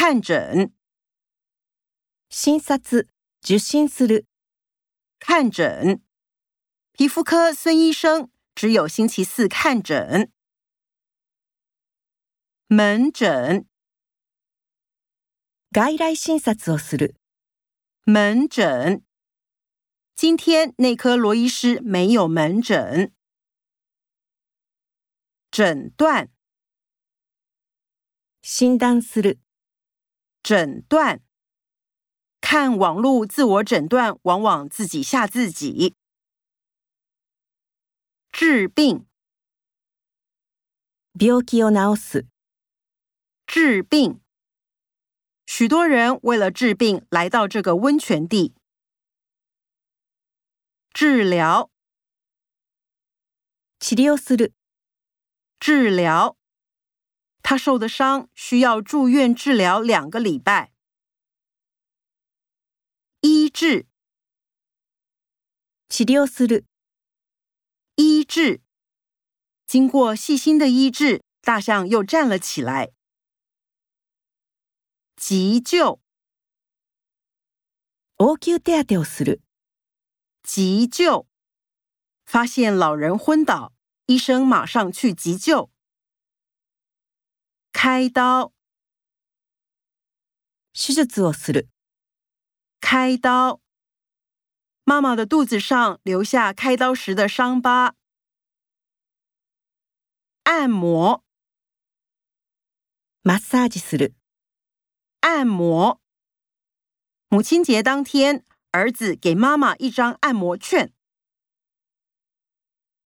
看诊，診察受診する。看诊，皮肤科孙医生只有星期四看诊。门诊，外来診察をする。门诊，今天内科罗医师没有门诊。诊断，診断する。诊断，看网络自我诊断往往自己吓自己。治病，病気を治す。治病，许多人为了治病来到这个温泉地。治疗，治療する。治疗。他受的伤需要住院治疗两个礼拜。医治。治療する。医治。经过细心的医治，大象又站了起来。急救。応急手当をする。急救。发现老人昏倒，医生马上去急救。开刀，手術をする。开刀，妈妈的肚子上留下开刀时的伤疤。按摩，マッサージする。按摩，母亲节当天，儿子给妈妈一张按摩券。